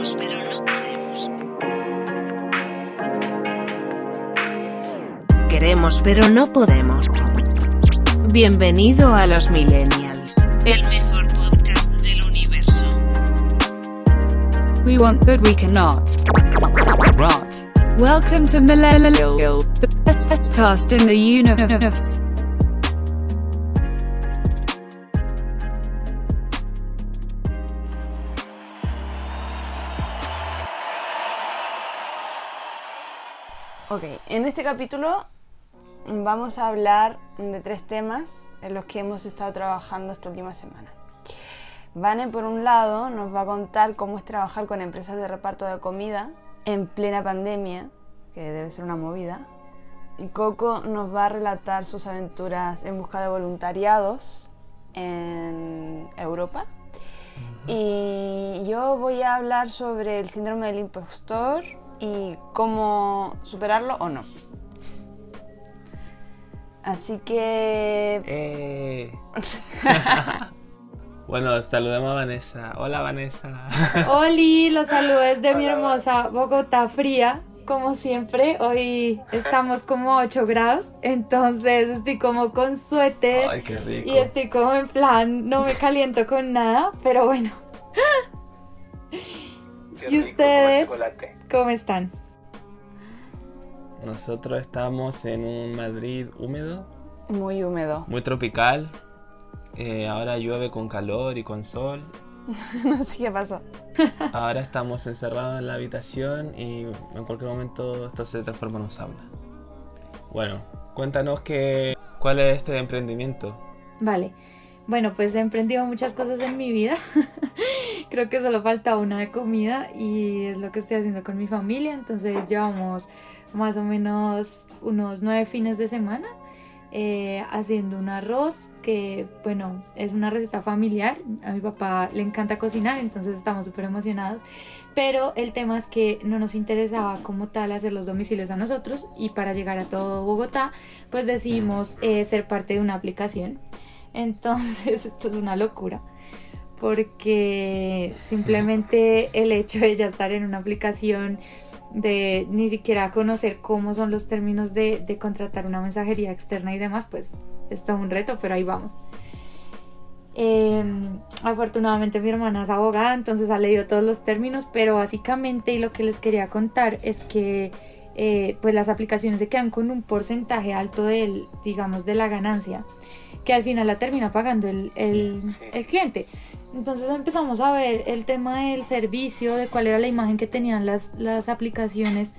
Queremos pero no podemos. Queremos pero no podemos. Bienvenido a los Millennials, el mejor podcast del universo. We want but we cannot. Rot. Welcome to Millennial, the best podcast in the universe. Ok, en este capítulo vamos a hablar de tres temas en los que hemos estado trabajando esta última semana. Vane, por un lado, nos va a contar cómo es trabajar con empresas de reparto de comida en plena pandemia, que debe ser una movida. Y Coco nos va a relatar sus aventuras en busca de voluntariados en Europa. Y yo voy a hablar sobre el síndrome del impostor y cómo superarlo o no. Así que... Eh. bueno, saludemos a Vanessa. Hola Vanessa. Oli, los saludos de mi hermosa Bogotá fría. Como siempre, hoy estamos como a 8 grados, entonces estoy como con suéter Ay, qué rico. y estoy como en plan, no me caliento con nada, pero bueno. ¿Y ustedes cómo están? Nosotros estamos en un Madrid húmedo, Muy húmedo. muy tropical. Eh, ahora llueve con calor y con sol. no sé qué pasó. Ahora estamos encerrados en la habitación y en cualquier momento esto se transforma en un sauna. Bueno, cuéntanos que, cuál es este emprendimiento. Vale. Bueno, pues he emprendido muchas cosas en mi vida. Creo que solo falta una de comida y es lo que estoy haciendo con mi familia. Entonces llevamos más o menos unos nueve fines de semana eh, haciendo un arroz que, bueno, es una receta familiar. A mi papá le encanta cocinar, entonces estamos súper emocionados. Pero el tema es que no nos interesaba como tal hacer los domicilios a nosotros y para llegar a todo Bogotá, pues decidimos eh, ser parte de una aplicación. Entonces, esto es una locura. Porque simplemente el hecho de ya estar en una aplicación, de ni siquiera conocer cómo son los términos de, contratar una mensajería externa y demás, pues está un reto, pero ahí vamos. Eh, afortunadamente mi hermana es abogada, entonces ha leído todos los términos, pero básicamente y lo que les quería contar es que eh, pues las aplicaciones se quedan con un porcentaje alto del, digamos, de la ganancia, que al final la termina pagando el, el, el cliente. Entonces empezamos a ver el tema del servicio, de cuál era la imagen que tenían las, las aplicaciones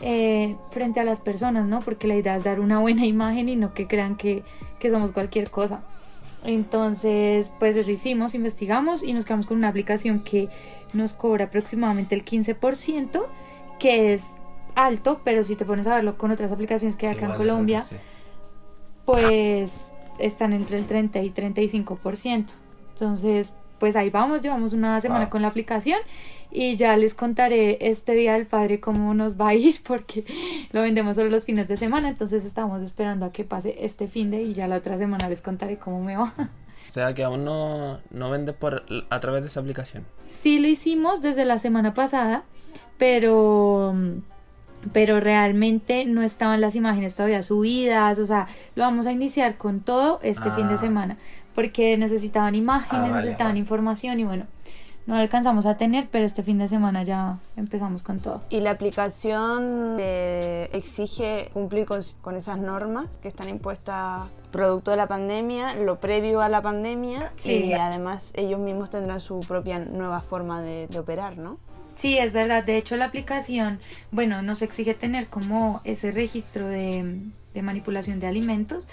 eh, frente a las personas, ¿no? Porque la idea es dar una buena imagen y no que crean que, que somos cualquier cosa. Entonces, pues eso hicimos, investigamos y nos quedamos con una aplicación que nos cobra aproximadamente el 15%, que es alto, pero si te pones a verlo con otras aplicaciones que hay acá en Igual Colombia, sí. pues están entre el 30 y 35%. Entonces, pues ahí vamos, llevamos una semana Wow. con la aplicación y ya les contaré este día del padre cómo nos va a ir porque lo vendemos solo los fines de semana, entonces estamos esperando a que pase este fin de y ya la otra semana les contaré cómo me va. O sea que aún no, no vendes por, a través de esa aplicación. Sí lo hicimos desde la semana pasada, pero pero realmente no estaban las imágenes todavía subidas, o sea, lo vamos a iniciar con todo este fin de Ah. semana, porque necesitaban imágenes, Ah, vale, necesitaban vale. información y bueno, no lo alcanzamos a tener, pero este fin de semana ya empezamos con todo. ¿Y la aplicación eh, exige cumplir con, con esas normas que están impuestas producto de la pandemia, lo previo a la pandemia Sí. y además ellos mismos tendrán su propia nueva forma de, de operar, ¿no? Sí, es verdad. De hecho, la aplicación, bueno, nos exige tener como ese registro de, de manipulación de alimentos,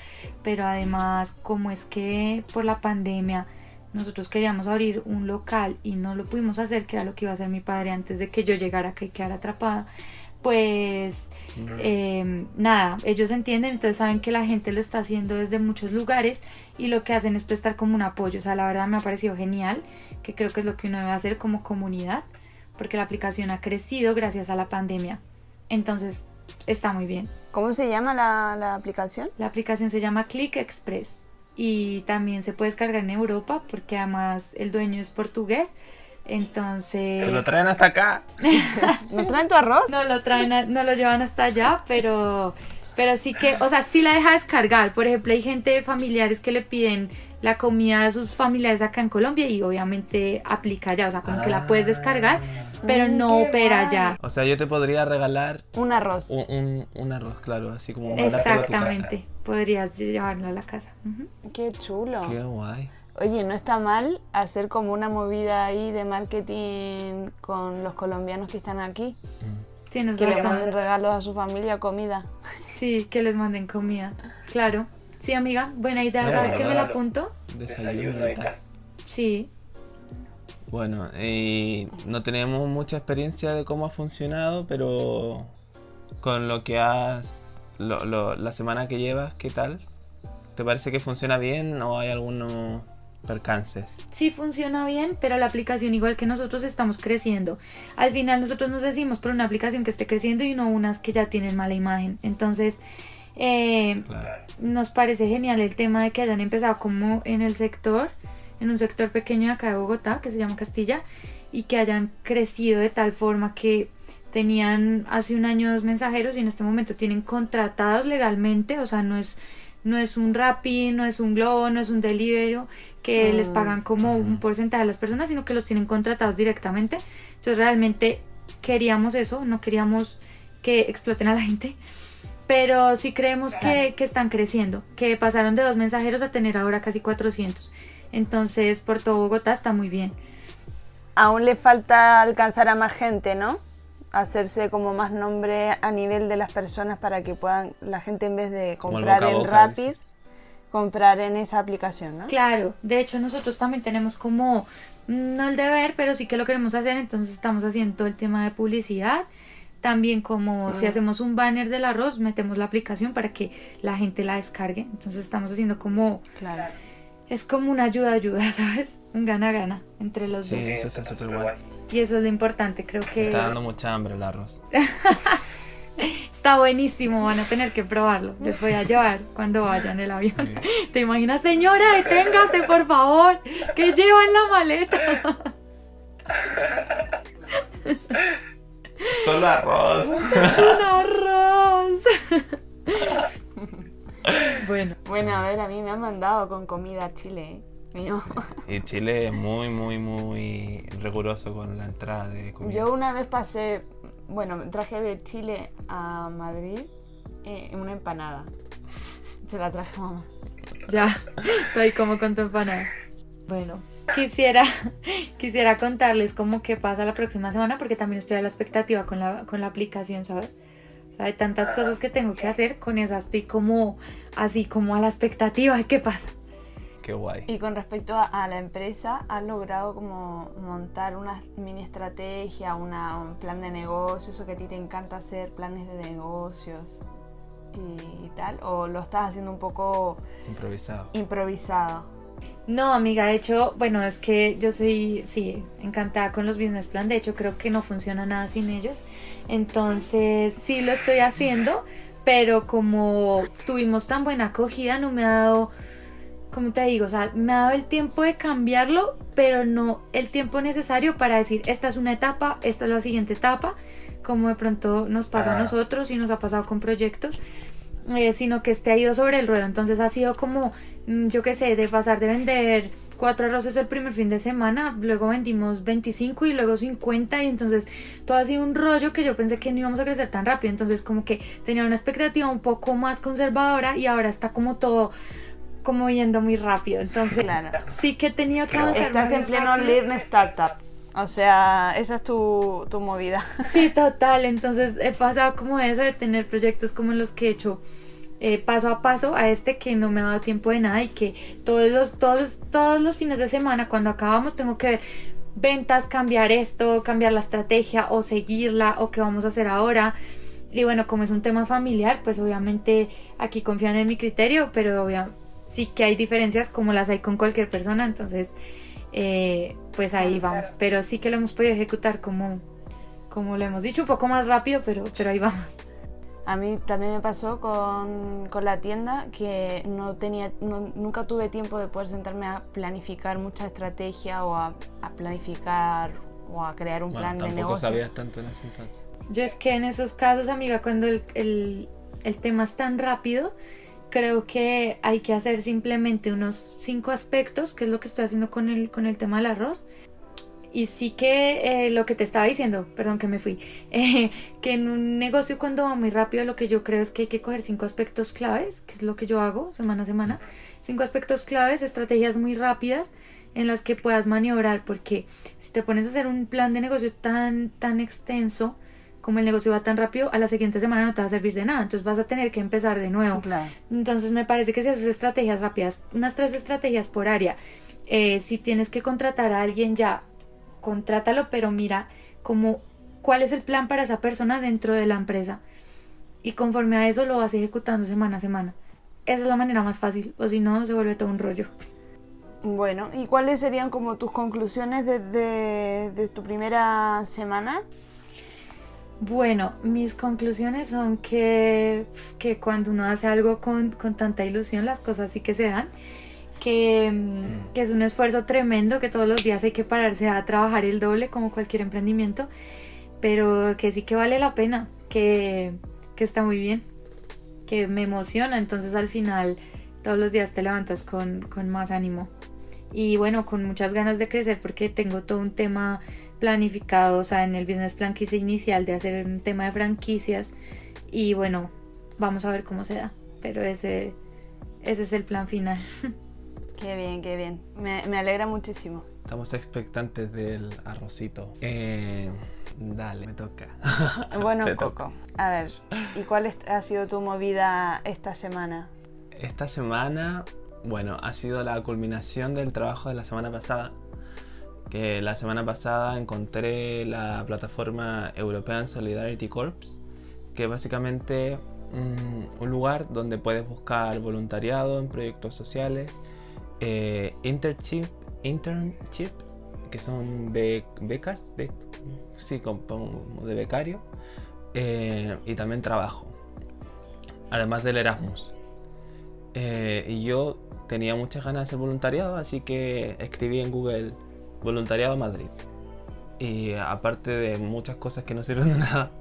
pero además, como es que por la pandemia nosotros queríamos abrir un local y no lo pudimos hacer, que era lo que iba a hacer mi padre antes de que yo llegara y quedara atrapada, pues eh, nada, ellos entienden, entonces saben que la gente lo está haciendo desde muchos lugares y lo que hacen es prestar como un apoyo. O sea, la verdad me ha parecido genial, que creo que es lo que uno debe hacer como comunidad, porque la aplicación ha crecido gracias a la pandemia. Entonces, está muy bien. ¿Cómo se llama la, la aplicación? La aplicación se llama Click Express y también se puede descargar en Europa porque además el dueño es portugués, Entonces... ¿Te lo traen hasta acá? ¿No traen tu arroz? No lo traen, a- no lo llevan hasta allá, pero, pero sí que, o sea, sí la deja descargar. Por ejemplo, hay gente familiares que le piden la comida a sus familiares acá en Colombia y obviamente aplica allá, o sea, como que la puedes descargar, pero Mm, no opera guay. allá. O sea, yo te podría regalar Un arroz. un, un, un arroz, claro, así como a tu casa. Exactamente, podrías llevarlo a la casa. Qué chulo. Qué guay. Oye, no está mal hacer como una movida ahí de marketing con los colombianos que están aquí. Mm. Tienes Que le manden regalos a su familia, comida. Sí, que les manden comida. Claro. Sí, amiga, buena idea. ¿Sabes que me la apunto? Desayuno y tal. Sí. Bueno, y no tenemos mucha experiencia de cómo ha funcionado, pero con lo que has, lo- lo- la semana que llevas, ¿qué tal? ¿Te parece que funciona bien o hay algunos percances? Sí funciona bien, pero la aplicación igual que nosotros estamos creciendo. Al final nosotros nos decimos por una aplicación que esté creciendo y no unas que ya tienen mala imagen. Entonces, eh, Claro. nos parece genial el tema de que hayan empezado como en el sector, en un sector pequeño de acá de Bogotá, que se llama Castilla, y que hayan crecido de tal forma que tenían hace un año dos mensajeros y en este momento tienen contratados legalmente, o sea, no es no es un Rappi, no es un Globo, no es un Deliveroo que Mm. les pagan como un porcentaje a las personas, sino que los tienen contratados directamente. Entonces realmente queríamos eso, no queríamos que exploten a la gente. Pero sí creemos que, que están creciendo, que pasaron de dos mensajeros a tener ahora casi 400. Entonces, por todo Bogotá está muy bien. Aún le falta alcanzar a más gente, ¿no? Hacerse como más nombre a nivel de las personas para que puedan la gente en vez de comprar boca en boca, Rapid, comprar en esa aplicación, ¿no? Claro, de hecho nosotros también tenemos como, mm, no el deber, pero sí que lo queremos hacer, entonces estamos haciendo todo el tema de publicidad. También como si Mm. hacemos un banner del arroz, metemos la aplicación para que la gente la descargue. Entonces estamos haciendo como, Claro. es como una ayuda, ayuda, ¿sabes? Un gana-gana entre los Sí, dos. eso está súper guay. Y eso es lo importante, creo Me que está dando mucha hambre el arroz. está buenísimo, van a tener que probarlo. Les voy a llevar cuando vaya en el avión. ¿Te imaginas, señora? Deténgase, por favor. ¿Qué lleva en la maleta? Solo arroz. Es un arroz. bueno, Bueno, a ver, a mí me han mandado con comida a Chile, ¿eh? Mío. Y Chile es muy, muy, muy riguroso con la entrada de comida. Yo una vez pasé, bueno, traje de Chile a Madrid eh, una empanada. Se la traje a mamá. ya. Estoy como con tu empanada. Bueno, quisiera, quisiera contarles cómo que pasa la próxima semana porque también estoy a la expectativa con la, con la aplicación, ¿sabes? O sea, hay tantas cosas que tengo que hacer, con esa estoy como así, como a la expectativa de qué pasa. Qué guay. Y con respecto a, a la empresa, ¿has logrado como montar una mini estrategia, una, un plan de negocios, eso que a ti te encanta hacer, planes de negocios y, tal? ¿O lo estás haciendo un poco Improvisado. improvisado? No, amiga, de hecho, bueno, es que yo soy, sí, encantada con los business plan. De hecho, creo que no funciona nada sin ellos. Entonces, sí lo estoy haciendo, pero como tuvimos tan buena acogida, no me ha dado, como te digo, o sea, me ha dado el tiempo de cambiarlo, pero no el tiempo necesario para decir, esta es una etapa, esta es la siguiente etapa, como de pronto nos pasa a nosotros y nos ha pasado con proyectos eh, sino que este ha ido sobre el ruedo. Entonces ha sido como, mm, yo qué sé, de pasar de vender cuatro arroces el primer fin de semana, luego vendimos 25 y luego 50 y entonces todo ha sido un rollo que yo pensé que no íbamos a crecer tan rápido. Entonces como que tenía una expectativa un poco más conservadora y ahora está como todo como yendo muy rápido. Entonces Claro. sí que he tenido que avanzar Estás en pleno rápido. Learn Startup. O sea, esa es tu, tu movida. Sí, total. Entonces he pasado como eso de tener proyectos como los que he hecho eh, paso a paso a este que no me ha dado tiempo de nada y que todos los, todos, todos los fines de semana cuando acabamos tengo que ver ventas, cambiar esto, cambiar la estrategia o seguirla o qué vamos a hacer ahora. Y bueno, como es un tema familiar, pues obviamente aquí confían en mi criterio, pero obvia- sí que hay diferencias como las hay con cualquier persona, entonces eh, pues ahí vamos. Pero sí que lo hemos podido ejecutar como, como lo hemos dicho, un poco más rápido, pero, pero ahí vamos. A mí también me pasó con, con la tienda que no tenía, no- nunca tuve tiempo de poder sentarme a planificar mucha estrategia o a, a planificar o a crear un Bueno, plan de tampoco negocio. sabías tanto en ese entonces. Yo es que en esos casos, amiga, cuando el, el- el tema es tan rápido, creo que hay que hacer simplemente unos cinco aspectos, que es lo que estoy haciendo con el, con el tema del arroz. Y sí que eh, lo que te estaba diciendo, perdón que me fui, eh, que en un negocio cuando va muy rápido lo que yo creo es que hay que coger cinco aspectos claves, que es lo que yo hago semana a semana. Cinco aspectos claves, estrategias muy rápidas en las que puedas maniobrar, porque si te pones a hacer un plan de negocio tan, tan extenso, como el negocio va tan rápido, a la siguiente semana no te va a servir de nada, entonces vas a tener que empezar de nuevo. Claro. Entonces me parece que si haces estrategias rápidas, unas tres estrategias por área, eh, si tienes que contratar a alguien ya, contrátalo, pero mira como cuál es el plan para esa persona dentro de la empresa. Y conforme a eso lo vas ejecutando semana a semana. Esa es la manera más fácil, o si no, se vuelve todo un rollo. Bueno, ¿y cuáles serían como tus conclusiones de, de- de tu primera semana? Bueno, mis conclusiones son que, que cuando uno hace algo con, con tanta ilusión, las cosas sí que se dan. Que, mm, que es un esfuerzo tremendo, que todos los días hay que pararse a trabajar el doble como cualquier emprendimiento, pero que sí que vale la pena, que, que está muy bien, que me emociona, entonces al final todos los días te levantas con, con más ánimo y bueno, con muchas ganas de crecer porque tengo todo un tema planificado, o sea, en el business plan que hice inicial de hacer un tema de franquicias y bueno, vamos a ver cómo se da, pero ese, ese es el plan final. Qué bien, qué bien. Me, me alegra muchísimo. Estamos expectantes del arrocito. Eh, dale, me toca. Bueno, Te Coco, a ver, ¿y cuál ha sido tu movida esta semana? Esta semana, bueno, ha sido la culminación del trabajo de la semana pasada. La semana pasada encontré la plataforma European Solidarity Corps, que es básicamente mm, un lugar donde puedes buscar voluntariado en proyectos sociales, eh, internship, internship, que son be- becas, be- sí, como de becario, eh, y también trabajo, además del Erasmus. Eh, y yo tenía muchas ganas de hacer voluntariado, así que escribí en Google Voluntariado Madrid. Y aparte de muchas cosas que no sirven de nada,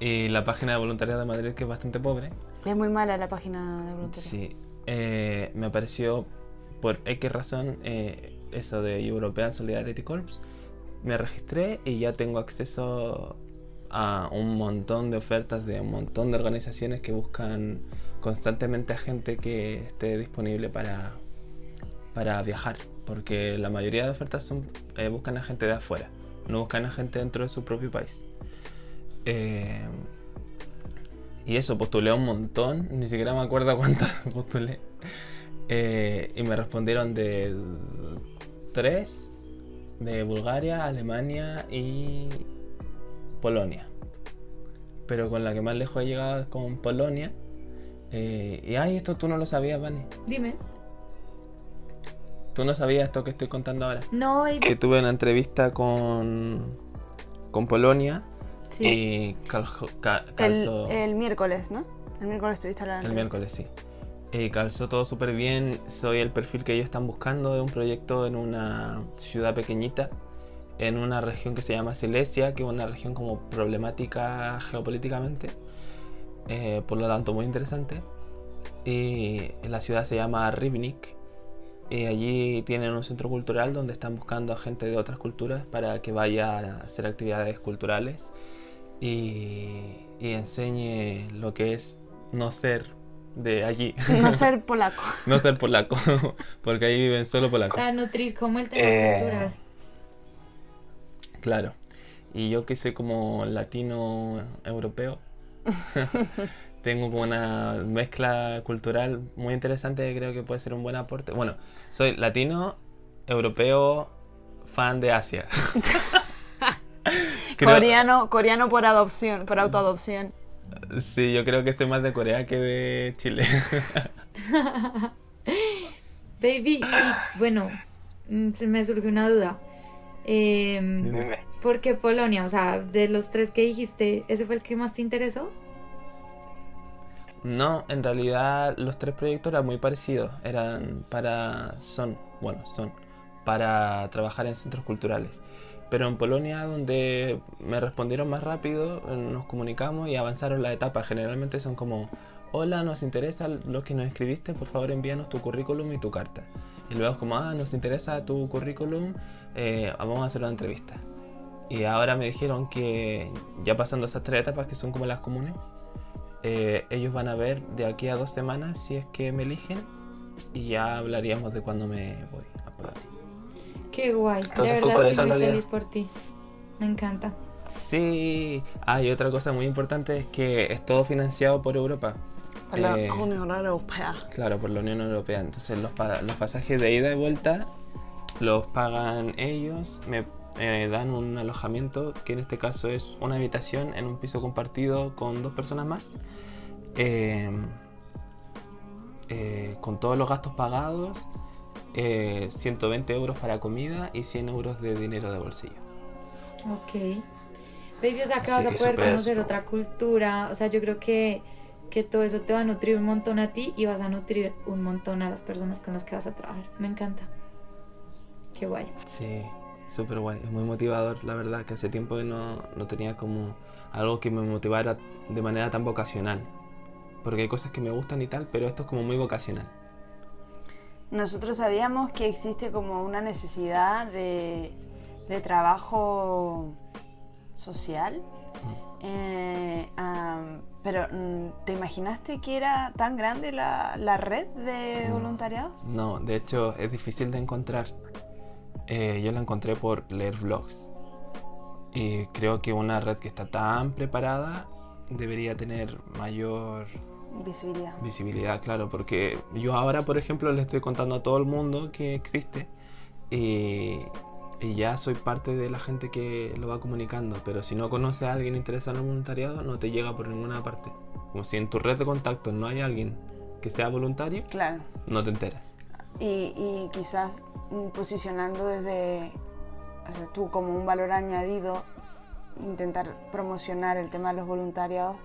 y la página de voluntariado de Madrid que es bastante pobre, Es muy mala la página de voluntariado. sí, eh, me apareció por X razón eh, eso de European Solidarity Corps. Me registré y ya tengo acceso a un montón de ofertas de un montón de organizaciones que buscan constantemente a gente que esté disponible para, para viajar. Porque la mayoría de ofertas son, eh, buscan a gente de afuera, no buscan a gente dentro de su propio país. Eh, y eso, postulé un montón, ni siquiera me acuerdo cuántas postulé. Eh, y me respondieron de tres, de Bulgaria, Alemania y Polonia. Pero con la que más lejos he llegado es con Polonia. Y ay, esto tú no lo sabías, Vani. Dime. Tú no sabías esto que estoy contando ahora. No, baby. Que tuve una entrevista con, con Polonia Sí. y caljo- ca- El, calzó... el miércoles, ¿no? El miércoles estuviste hablando. El miércoles, sí. Eh, calzó todo súper bien. Soy el perfil que ellos están buscando de un proyecto en una ciudad pequeñita, en una región que se llama Silesia, que es una región como problemática geopolíticamente. eh, por lo tanto, muy interesante. Y la ciudad se llama Rivnik. Y allí tienen un centro cultural donde están buscando a gente de otras culturas para que vaya a hacer actividades culturales y, y enseñe lo que es no ser de allí. No ser polaco. no ser polaco, porque ahí viven solo O polacos. sea, nutrir como el tema Eh, cultural. Claro. Y yo que soy como latino europeo, tengo como una mezcla cultural muy interesante que creo que puede ser un buen aporte. Bueno, soy latino, europeo, fan de Asia. Creo- Coreano, coreano por adopción, por autoadopción. Sí, yo creo que soy más de Corea que de Chile. Baby, y bueno, mm, se me surgió una duda. Em, ¿Por qué Polonia? O sea, de los tres que dijiste, ¿ese fue el que más te interesó? No, en realidad los tres proyectos eran muy parecidos. Eran para. son, bueno, son para trabajar en centros culturales. pero en Polonia donde me respondieron más rápido, eh, nos comunicamos y avanzaron las etapas. Generalmente son como, hola, nos interesa lo que nos escribiste, por favor envíanos tu currículum y tu carta. Y luego como, ah, nos interesa tu currículum, eh, vamos a hacer una entrevista. Y ahora me dijeron que ya pasando esas tres etapas que son como las comunes, eh, ellos van a ver de aquí a dos semanas si es que me eligen y ya hablaríamos de cuándo me voy a Polonia. Qué guay. Entonces de verdad estoy muy feliz por ti. Me encanta. Sí. Ah, y otra cosa muy importante es que es todo financiado por Europa. Por la Eh, Unión Europea. Claro, por la Unión Europea. Entonces los, pa- los pasajes de ida y vuelta los pagan ellos, me eh, dan un alojamiento, que en este caso es una habitación en un piso compartido con dos personas más, eh, eh, con todos los gastos pagados, eh, 120 euros para comida y 100 euros de dinero de bolsillo. Ok. Baby, o sea que Así vas a poder conocer otra cultura. O sea, yo creo que, que todo eso te va a nutrir un montón a ti y vas a nutrir un montón a las personas con las que vas a trabajar. Me encanta. Qué guay. Sí, súper guay. Es muy motivador, la verdad, que hace tiempo que no, no tenía como algo que me motivara de manera tan vocacional. Porque hay cosas que me gustan y tal, pero esto es como muy vocacional. Nosotros sabíamos que existe como una necesidad de, de trabajo social, eh, am, pero mm, ¿te imaginaste que era tan grande la, la red de voluntariados? No, de hecho es difícil de encontrar. Eh, yo la encontré por leer vlogs. Y creo que una red que está tan preparada debería tener mayor Visibilidad. Visibilidad, claro, porque yo ahora, por ejemplo, le estoy contando a todo el mundo que existe y, y ya soy parte de la gente que lo va comunicando, pero si no conoces a alguien interesado en el voluntariado, no te llega por ninguna parte. Como si en tu red de contactos no hay alguien que sea voluntario, Claro. no te enteras. Y, y quizás mm, posicionando desde, o sea, tú como un valor añadido, intentar promocionar el tema de los voluntariados,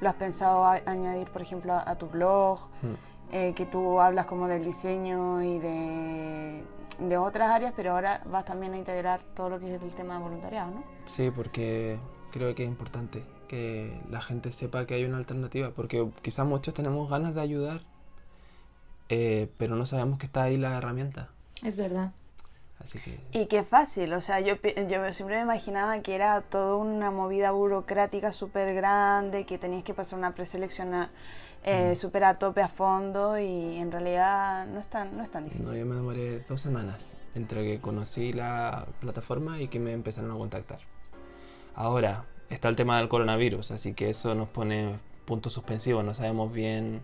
¿lo has pensado a- añadir, por ejemplo, a, a tu blog? Mm. Eh, que tú hablas como del diseño y de, de otras áreas, pero ahora vas también a integrar todo lo que es el tema de voluntariado, ¿no? Sí, porque creo que es importante que la gente sepa que hay una alternativa, porque quizás muchos tenemos ganas de ayudar, eh, pero no sabemos que está ahí la herramienta. Es verdad. Así que... Y qué fácil, o sea, yo, yo siempre me imaginaba que era toda una movida burocrática súper grande, que tenías que pasar una preselección a- eh, Mm. súper a tope a fondo y en realidad no es tan, no es tan No, difícil. yo me demoré dos semanas entre que conocí la plataforma y que me empezaron a contactar. Ahora, está el tema del coronavirus, así que eso nos pone puntos suspensivos. No sabemos bien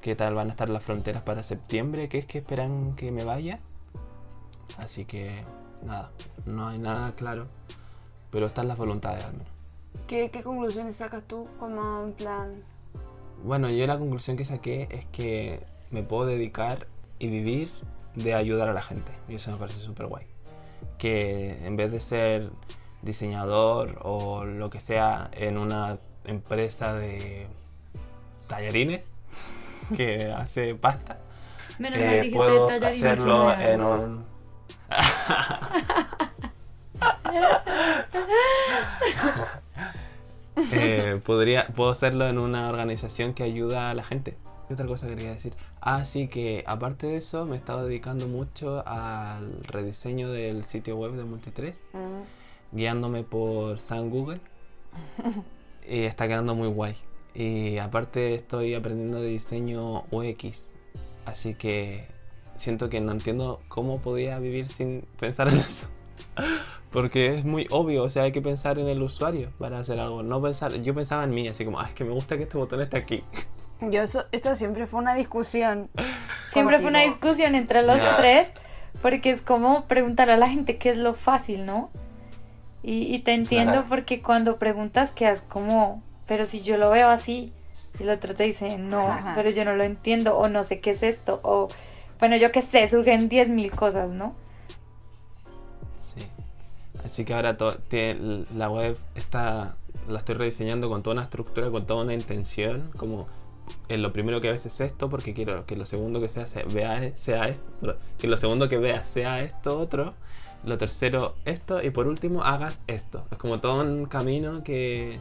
qué tal van a estar las fronteras para septiembre, que es que esperan que me vaya. Así que, nada, no hay nada claro, pero están las voluntades al menos. ¿Qué, ¿Qué conclusiones sacas tú como en plan? Bueno, yo la conclusión que saqué es que me puedo dedicar y vivir de ayudar a la gente. Y eso me parece súper guay. Que en vez de ser diseñador o lo que sea en una empresa de tallarines que hace pasta, Menos eh, mal dijiste puedo hacerlo en un... Eh, podría, puedo hacerlo en una organización que ayuda a la gente. ¿Qué otra cosa quería decir? Ah, sí, que aparte de eso me he estado dedicando mucho al rediseño del sitio web de Multi3, Mm, guiándome por San Google. y está quedando muy guay. Y aparte estoy aprendiendo de diseño UX. Así que siento que no entiendo cómo podía vivir sin pensar en eso. Porque es muy obvio, o sea, hay que pensar en el usuario para hacer algo. No pensar, yo pensaba en mí, así como, ah, es que me gusta que este botón esté aquí. Yo eso, esto siempre fue una discusión. Siempre fue una discusión entre los Ya. tres, porque es como preguntar a la gente qué es lo fácil, ¿no? Y, y te entiendo Claro. porque cuando preguntas quedas como, pero si yo lo veo así, y el otro te dice, no, Ajá. pero yo no lo entiendo, o no sé qué es esto, o bueno, yo qué sé, surgen 10.000 cosas, ¿no? Sí. Así que ahora tiene- la web está, la estoy rediseñando con toda una estructura, con toda una intención, como en lo primero que ves es esto, porque quiero que lo segundo que sea, se- vea, sea esto, que lo segundo que veas sea esto otro, lo tercero esto y por último hagas esto. Es como todo un camino que,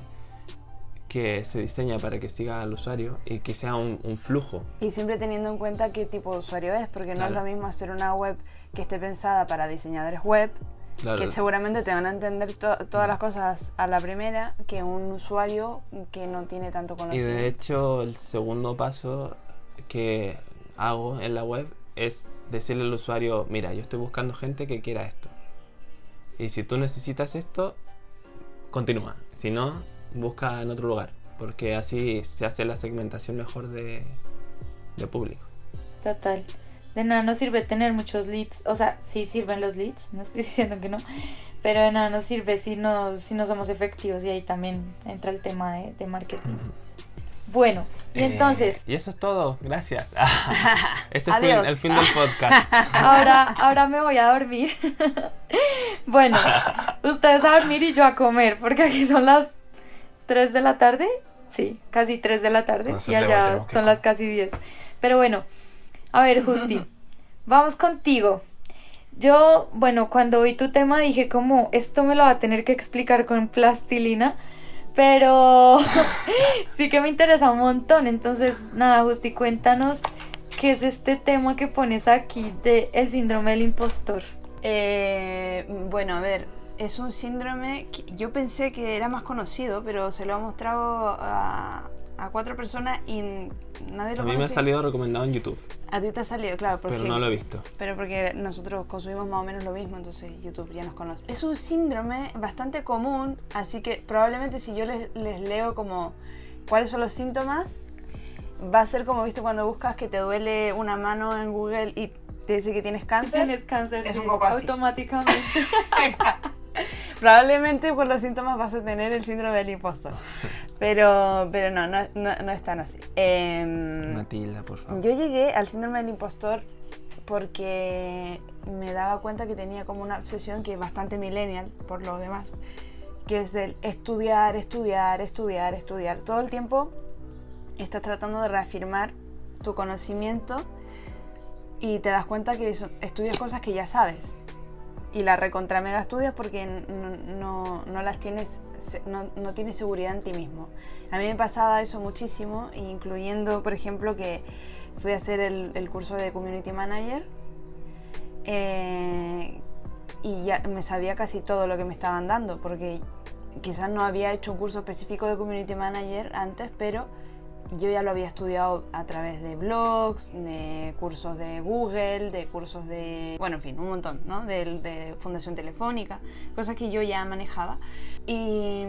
que se diseña para que siga al usuario y que sea un, un flujo. Y siempre teniendo en cuenta qué tipo de usuario es, porque no es lo mismo hacer una web que esté pensada para diseñadores web, Claro, que seguramente te van a entender to- todas las cosas a la primera, que un usuario que no tiene tanto y conocimiento. de hecho el segundo paso que hago en la web es decirle al usuario, mira, yo estoy buscando gente que quiera esto. Y si tú necesitas esto, continúa. Si no, busca en otro lugar. Porque así se hace la segmentación mejor de, de público. Total. De nada nos sirve tener muchos leads. O sea, sí sirven los leads, no estoy diciendo que no. Pero de nada nos sirve si no, si no somos efectivos. Y ahí también entra el tema de, de marketing. Bueno, y Eh, entonces, y eso es todo, gracias. este fue Adiós. el fin del podcast. ahora, ahora me voy a dormir. bueno, ustedes a dormir y yo a comer, porque aquí son las 3 de la tarde. Sí, casi 3 de la tarde. Y allá son las casi 10. Pero bueno, a ver, Justi, vamos contigo. Yo, bueno, cuando vi tu tema dije como, esto me lo va a tener que explicar con plastilina, pero sí que me interesa un montón. Entonces, nada, Justi, cuéntanos qué es este tema que pones aquí de el síndrome del impostor. Eh, bueno, a ver, es un síndrome que yo pensé que era más conocido, pero se lo ha mostrado a, a cuatro personas y nadie lo A mí me ha salido recomendado en YouTube, A ti te ha salido, claro, porque, pero no lo he visto. pero porque nosotros consumimos más o menos lo mismo, entonces YouTube ya nos conoce. Es un síndrome bastante común, así que probablemente si yo les, les leo como cuáles son los síntomas, va a ser como, viste, cuando buscas que te duele una mano en Google y te dice que tienes cáncer. Tienes cáncer Es sí, un poco así. automáticamente. Probablemente por los síntomas vas a tener el síndrome del impostor. Pero, pero no, no, no, no es tan así. Em, Matilda, por favor. yo llegué al síndrome del impostor porque me daba cuenta que tenía como una obsesión que es bastante millennial por lo demás, que es el estudiar, estudiar, estudiar, estudiar. Todo el tiempo estás tratando de reafirmar tu conocimiento y te das cuenta que estudias cosas que ya sabes. Y la recontra mega estudias porque no, no- las tienes, no, no tienes seguridad en ti mismo. A mí me pasaba eso muchísimo, incluyendo, por ejemplo, que fui a hacer el, el curso de Community Manager eh, y ya me sabía casi todo lo que me estaban dando, porque quizás no había hecho un curso específico de Community Manager antes, pero yo ya lo había estudiado a través de blogs, de cursos de Google, de cursos de, bueno, en fin, un montón, ¿no? De, de Fundación Telefónica, cosas que yo ya manejaba. Y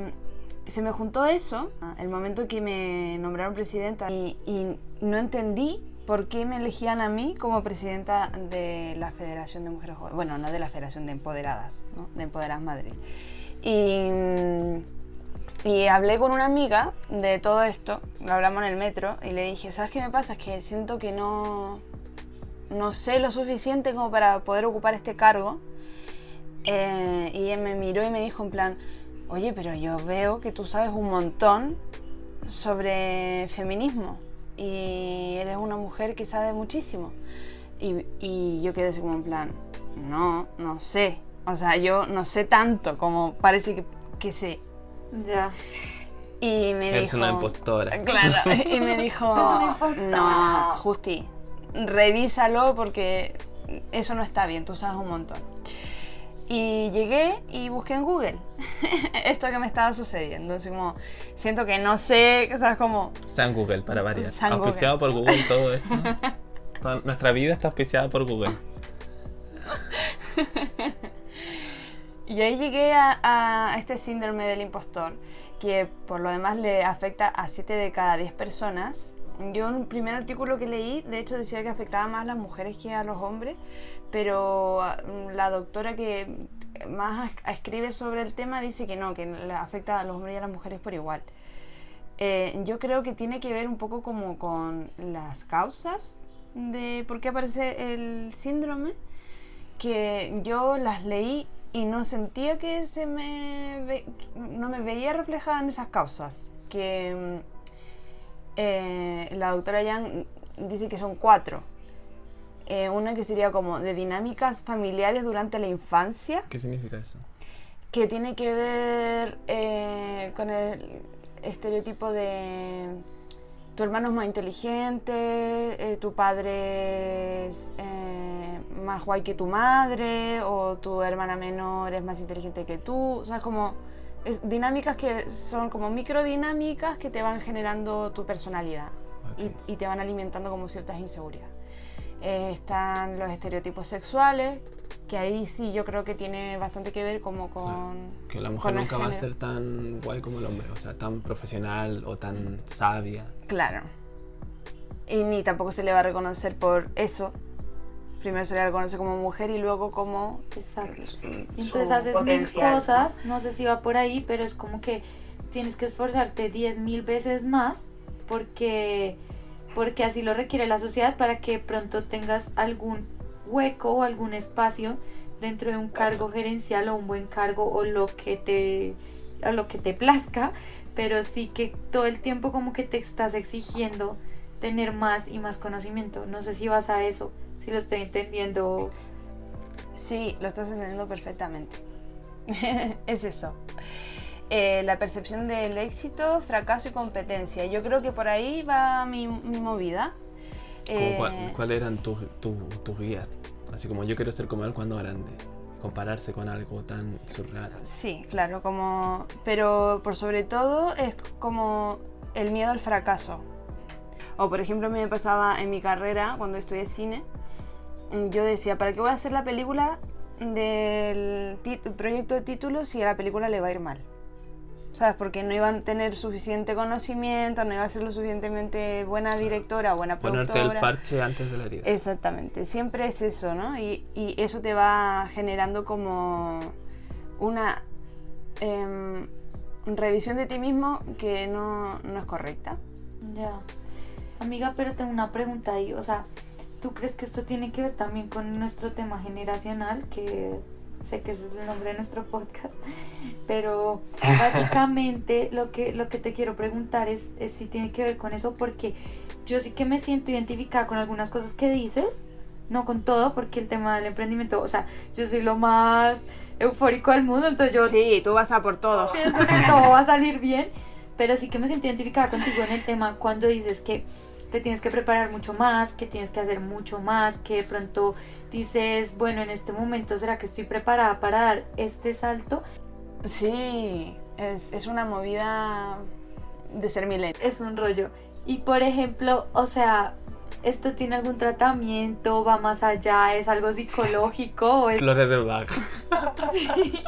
se me juntó eso, el momento que me nombraron presidenta, y, y no entendí por qué me elegían a mí como presidenta de la Federación de Mujeres Jóvenes, bueno, no de la Federación de Empoderadas, ¿no? De Empoderadas Madrid. Y, y hablé con una amiga de todo esto, lo hablamos en el metro, y le dije, ¿sabes qué me pasa? Es que siento que no, no sé lo suficiente como para poder ocupar este cargo. Eh, y ella me miró y me dijo en plan, oye, pero yo veo que tú sabes un montón sobre feminismo y eres una mujer que sabe muchísimo. Y, y yo quedé así como en plan, no, no sé. O sea, yo no sé tanto como parece que, que sé. Ya. Y me Eres dijo... una impostora. Claro, y me dijo, Es una impostora. no, Justi, revísalo porque eso no está bien, tú sabes un montón. Y llegué y busqué en Google esto que me estaba sucediendo. Así como, siento que no sé, ¿sabes? Como, San Google, para variar. San Google. Auspiciado por Google todo esto. Toda nuestra vida está auspiciada por Google. Y ahí llegué a, a este síndrome del impostor, que por lo demás le afecta a 7 de cada 10 personas. Yo en un primer artículo que leí, de hecho decía que afectaba más a las mujeres que a los hombres, pero ah, la doctora que más es- escribe sobre el tema dice que no, que afecta a los hombres y a las mujeres por igual. Eh, yo creo que tiene que ver un poco como con las causas de por qué aparece el síndrome que yo las leí y no sentía que se me ve- no me veía reflejada en esas causas que mm, eh, la doctora Yang dice que son cuatro eh, una que sería como de dinámicas familiares durante la infancia, ¿Qué significa eso? que tiene que ver eh, con el estereotipo de tu hermano es más inteligente, eh, tu padre es eh, más guay que tu madre, o tu hermana menor es más inteligente que tú. O sea, como es dinámicas que son como microdinámicas que te van generando tu personalidad y te van alimentando como ciertas inseguridades. Eh, están los estereotipos sexuales, que ahí sí yo creo que tiene bastante que ver como con... Que la mujer nunca va a ser tan guay como el hombre, o sea, tan profesional o tan sabia. Claro. Y ni tampoco se le va a reconocer por eso. Primero se le reconoce como mujer y luego como... Exacto. Entonces haces mil cosas, no sé si va por ahí, pero es como que tienes que esforzarte 10 mil veces más porque, porque así lo requiere la sociedad para que pronto tengas algún hueco o algún espacio dentro de un cargo gerencial o un buen cargo o lo que te, o lo que te plazca, pero sí que todo el tiempo como que te estás exigiendo tener más y más conocimiento. No sé si vas a eso, si lo estoy entendiendo. Sí, lo estás entendiendo perfectamente. es eso. Eh, la percepción del éxito, fracaso y competencia. Yo creo que por ahí va mi, mi movida. Como Eh, ¿Cuáles eran tus, tus- tus guías? Así como yo quiero ser como él cuando grande. Compararse con algo tan surreal. Sí, claro, como... Pero por sobre todo es como el miedo al fracaso. O por ejemplo, a mí me pasaba en mi carrera, cuando estudié cine, mm, yo decía, ¿para qué voy a hacer la película del proyecto de título si a la película le va a ir mal? ¿Sabes? Porque no iban a tener suficiente conocimiento, no iba a ser lo suficientemente buena directora o buena Ponerte productora. el parche antes de la herida. Exactamente, siempre es eso, ¿no? Y, y eso te va generando como una em, revisión de ti mismo que no, no es correcta. Ya. Amiga, pero tengo una pregunta ahí. O sea, ¿tú crees que esto tiene que ver también con nuestro tema generacional? Que sé que ese es el nombre de nuestro podcast. Pero básicamente lo que, lo que te quiero preguntar es, es si tiene que ver con eso, porque yo sí que me siento identificada con algunas cosas que dices. No con todo, porque el tema del emprendimiento, o sea, yo soy lo más eufórico del mundo, entonces yo Sí, tú vas a por todo. pienso que todo va a salir bien, pero sí que me siento identificada contigo en el tema cuando dices que te tienes que preparar mucho más, que tienes que hacer mucho más, que de pronto dices, bueno, en este momento será que estoy preparada para dar este salto. Sí, es, es una movida de ser milenio. Es un rollo. Y por ejemplo, o sea, ¿esto tiene algún tratamiento? ¿Va más allá? ¿Es algo psicológico? ¿O es Flores de Bach. Sí.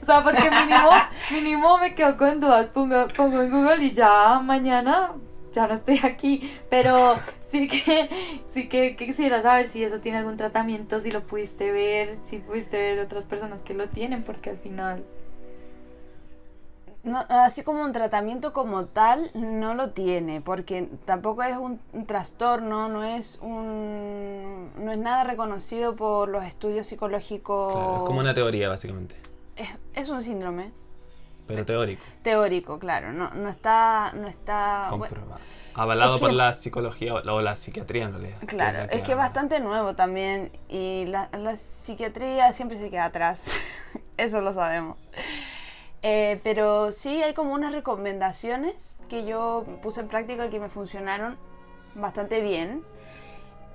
O sea, porque mínimo, mínimo me quedo con dudas. Pongo, pongo en Google y ya mañana ya no estoy aquí. Pero sí que sí que, que quisiera saber si eso tiene algún tratamiento, si lo pudiste ver, si pudiste ver otras personas que lo tienen, porque al final. No, así como un tratamiento como tal no lo tiene, porque tampoco es un, un trastorno, no es un no es nada reconocido por los estudios psicológicos. Claro, es como una teoría, básicamente. es, es un síndrome Pero teórico. teórico, claro, no, no está no está bueno, Comprobado. Avalado es que- por la psicología o la, psiquiatría en realidad. Claro, la es que es bastante nuevo también y la, la psiquiatría siempre se queda atrás, eso lo sabemos. Eh, pero sí hay como unas recomendaciones que yo puse en práctica y que me funcionaron bastante bien.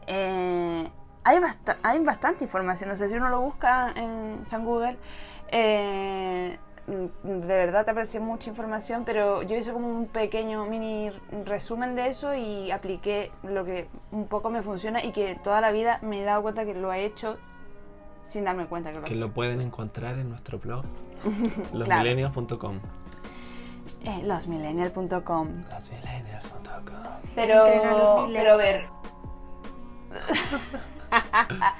Eh, hay, basta- hay bastante información, no sé si uno lo busca en San Google, eh, de verdad te aparece mucha información, pero yo hice como un pequeño mini resumen de eso y apliqué lo que un poco me funciona y que toda la vida me he dado cuenta que lo he hecho sin darme cuenta que lo Que lo pueden encontrar en nuestro blog, losmillennials.com. Eh, losmillennial.com. Losmillennials.com. Pero, los pero a ver.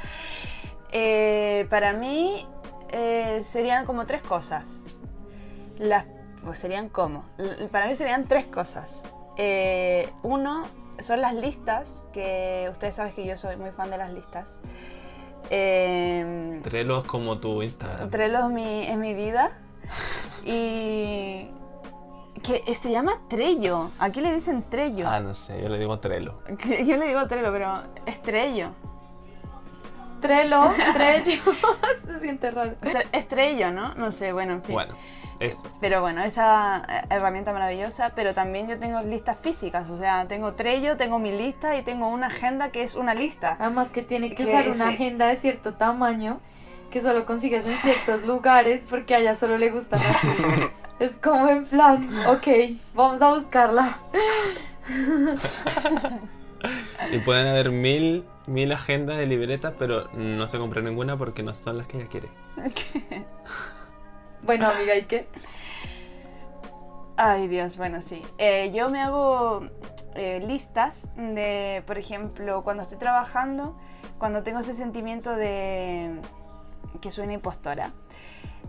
Eh, para mí eh, serían como tres cosas. Las, pues serían como. Para mí serían tres cosas. Eh, uno son las listas, que ustedes saben que yo soy muy fan de las listas. Eh, Trello es como tu Instagram. Trello es mi, es mi vida. Y. que se llama Trello. Aquí le dicen Trello. Ah, no sé, yo le digo Trello. Yo le digo Trello, pero es Trello. Trello, Trello, se siente raro. Estre- Estrello, ¿no? No sé, bueno, en fin. Bueno, eso. Pero bueno, esa eh, herramienta maravillosa, pero también yo tengo listas físicas, o sea, tengo Trello, tengo mi lista y tengo una agenda que es una lista. Además que tiene que Que usar una sí. agenda de cierto tamaño que solo consigues en ciertos lugares porque a ella solo le gustan así. es como en plan, ok, vamos a buscarlas. Y pueden haber mil, mil agendas de libretas, pero no se compra ninguna porque no son las que ella quiere. Bueno, amiga, ¿y qué? Ay, Dios, bueno, sí. Eh, yo me hago eh, listas de, por ejemplo, cuando estoy trabajando, cuando tengo ese sentimiento de que soy una impostora.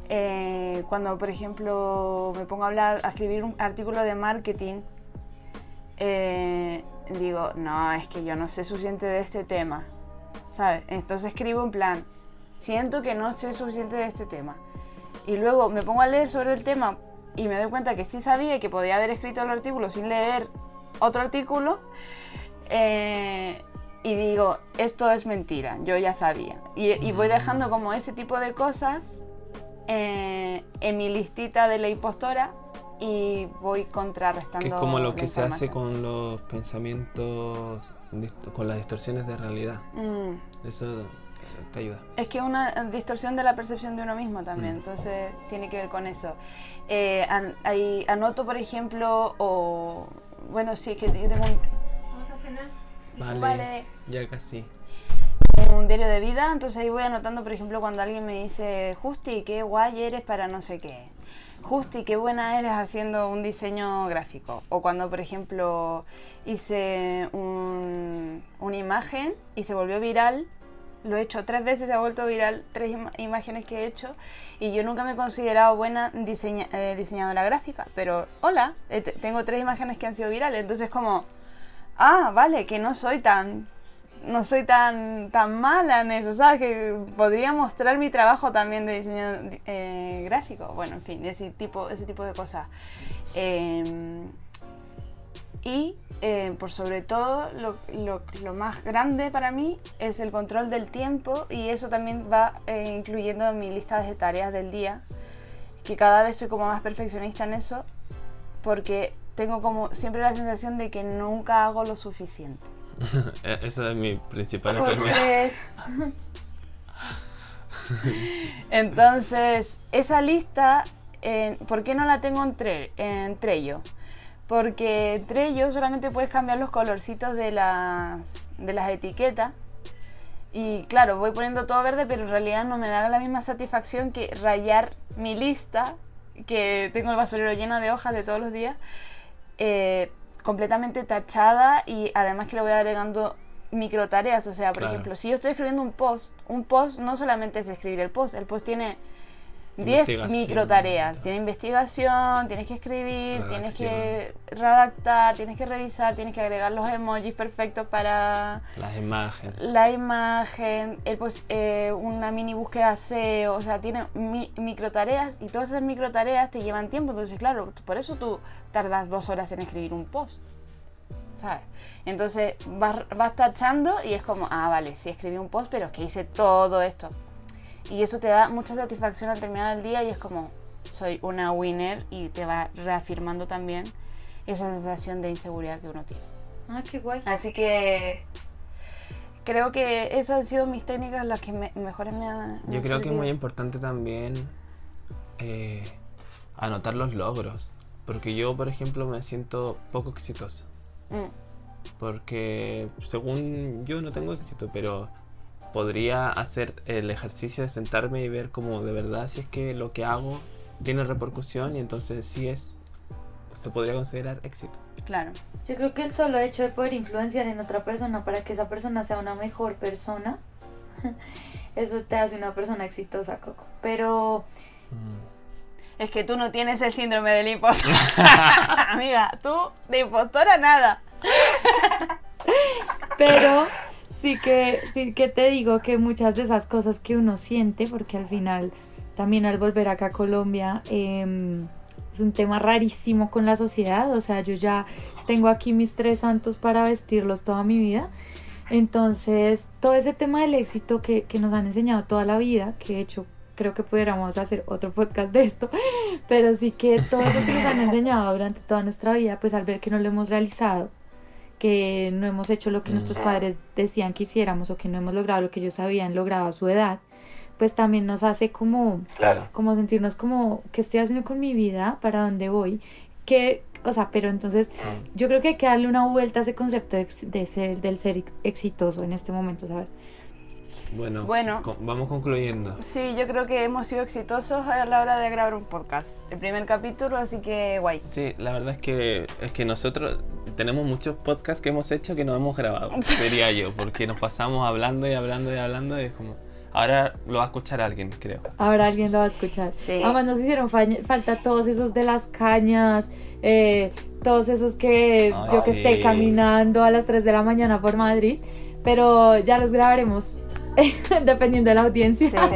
Eh, cuando, por ejemplo, me pongo a hablar, escribir un artículo de marketing, digo, no, es que yo no sé suficiente de este tema, ¿sabes? Entonces escribo en plan, siento que no sé suficiente de este tema. Y luego me pongo a leer sobre el tema y me doy cuenta que sí sabía que podía haber escrito el artículo sin leer otro artículo. eh, y digo, esto es mentira, yo ya sabía. Y, y voy dejando como ese tipo de cosas eh, en mi listita de la impostora y voy contrarrestando. Que es como lo que se hace con los pensamientos, con las distorsiones de realidad. Mm. Eso te ayuda. Es que una distorsión de la percepción de uno mismo también, Mm. entonces tiene que ver con eso. Eh, an- anoto, por ejemplo, o. Bueno, sí, es que yo tengo un, Vamos a cenar. Vale, Vale. ya casi. un diario de vida, entonces ahí voy anotando, por ejemplo, cuando alguien me dice, Justi, qué guay eres para no sé qué. Justi, qué buena eres haciendo un diseño gráfico. O cuando, por ejemplo, hice un- una imagen y se volvió viral. Lo he hecho tres veces, se ha vuelto viral tres imágenes que he hecho. Y yo nunca me he considerado buena diseña- eh, diseñadora gráfica. Pero, hola, eh, te- tengo tres imágenes que han sido virales. Entonces, como, ah, vale, que no soy tan no soy tan, tan mala en eso, ¿sabes? Que podría mostrar mi trabajo también de diseño eh, gráfico. Bueno, en fin, ese tipo, ese tipo de cosas. Eh, y eh, por sobre todo, lo, lo- lo más grande para mí es el control del tiempo y eso también va eh, incluyendo en mi lista de tareas del día, que cada vez soy como más perfeccionista en eso, porque tengo como siempre la sensación de que nunca hago lo suficiente. E- Esa es mi principal enfermedad. Entonces, esa lista, eh, ¿por qué no la tengo en, tre- en Trello? Porque en Trello solamente puedes cambiar los colorcitos de las, de las etiquetas. Y claro, voy poniendo todo verde, pero en realidad no me da la misma satisfacción que rayar mi lista, que tengo el basurero lleno de hojas de todos los días, eh, completamente tachada y además que le voy agregando micro tareas. O sea, por Claro. ejemplo, si yo estoy escribiendo un post, un post no solamente es escribir el post, el post tiene 10 Investigación. micro tareas. Tiene investigación, tienes que escribir, tienes que redactar, tienes que revisar, tienes que agregar los emojis perfectos para Las imágenes. la imagen, el pos- eh, una mini búsqueda SEO, o sea, tiene mi, micro tareas y todas esas micro tareas te llevan tiempo, entonces claro, por eso tú tardas dos horas en escribir un post, ¿sabes? Entonces vas, vas tachando y es como, ah, vale, sí escribí un post, pero es que hice todo esto. Y eso te da mucha satisfacción al terminar el día y es como, soy una winner y te va reafirmando también esa sensación de inseguridad que uno tiene. Ah, qué guay. Así que creo que esas han sido mis técnicas las que me- mejores me han. me Yo han creo que es muy importante también eh, anotar los logros. Porque yo, por ejemplo, me siento poco exitoso. Mm, Porque según yo no tengo éxito, pero podría hacer el ejercicio de sentarme y ver como de verdad si es que lo que hago tiene repercusión y entonces sí es, se podría considerar éxito. claro. Yo creo que el solo hecho de poder influenciar en otra persona para que esa persona sea una mejor persona, eso te hace una persona exitosa, Coco. Pero Es que tú no tienes el síndrome del impostor. Amiga, tú de impostora nada. Pero sí que, sí que te digo que muchas de esas cosas que uno siente, porque al final también al volver acá a Colombia em, es un tema rarísimo con la sociedad, o sea, yo ya tengo aquí mis tres santos para vestirlos toda mi vida, Entonces, todo ese tema del éxito que, que nos han enseñado toda la vida, que de hecho creo que pudiéramos hacer otro podcast de esto, pero sí que todo eso que nos han enseñado durante toda nuestra vida, pues al ver que no lo hemos realizado, que no hemos hecho lo que nuestros padres decían que hiciéramos o que no hemos logrado lo que ellos habían logrado a su edad, pues también nos hace como, como sentirnos como, ¿qué estoy haciendo con mi vida? ¿Para dónde voy? que o sea, pero entonces yo creo que hay que darle una vuelta a ese concepto de, ser, del ser exitoso en este momento, ¿sabes? Bueno, bueno vamos concluyendo. Sí, yo creo que hemos sido exitosos a la hora de grabar un podcast. El primer capítulo, así que guay. Sí, la verdad es que es que nosotros tenemos muchos podcasts que hemos hecho que no hemos grabado, diría yo, porque nos pasamos hablando y hablando y hablando y es como Ahora lo va a escuchar alguien, creo. Ahora alguien lo va a escuchar. Además nos hicieron falta todos esos de las cañas, eh, todos esos que yo que sé, caminando a las 3 de la mañana por Madrid, pero ya los grabaremos dependiendo de la audiencia.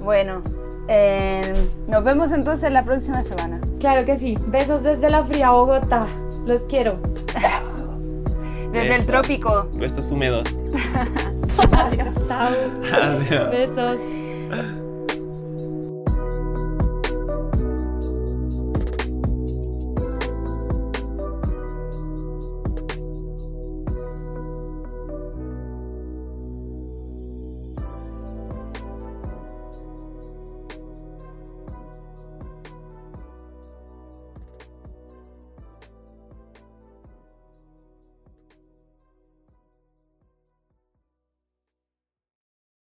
bueno, eh, nos vemos entonces la próxima semana. Claro que sí. Besos desde la fría Bogotá. Los quiero. Desde el trópico. Besos húmedos. Adiós. Besos.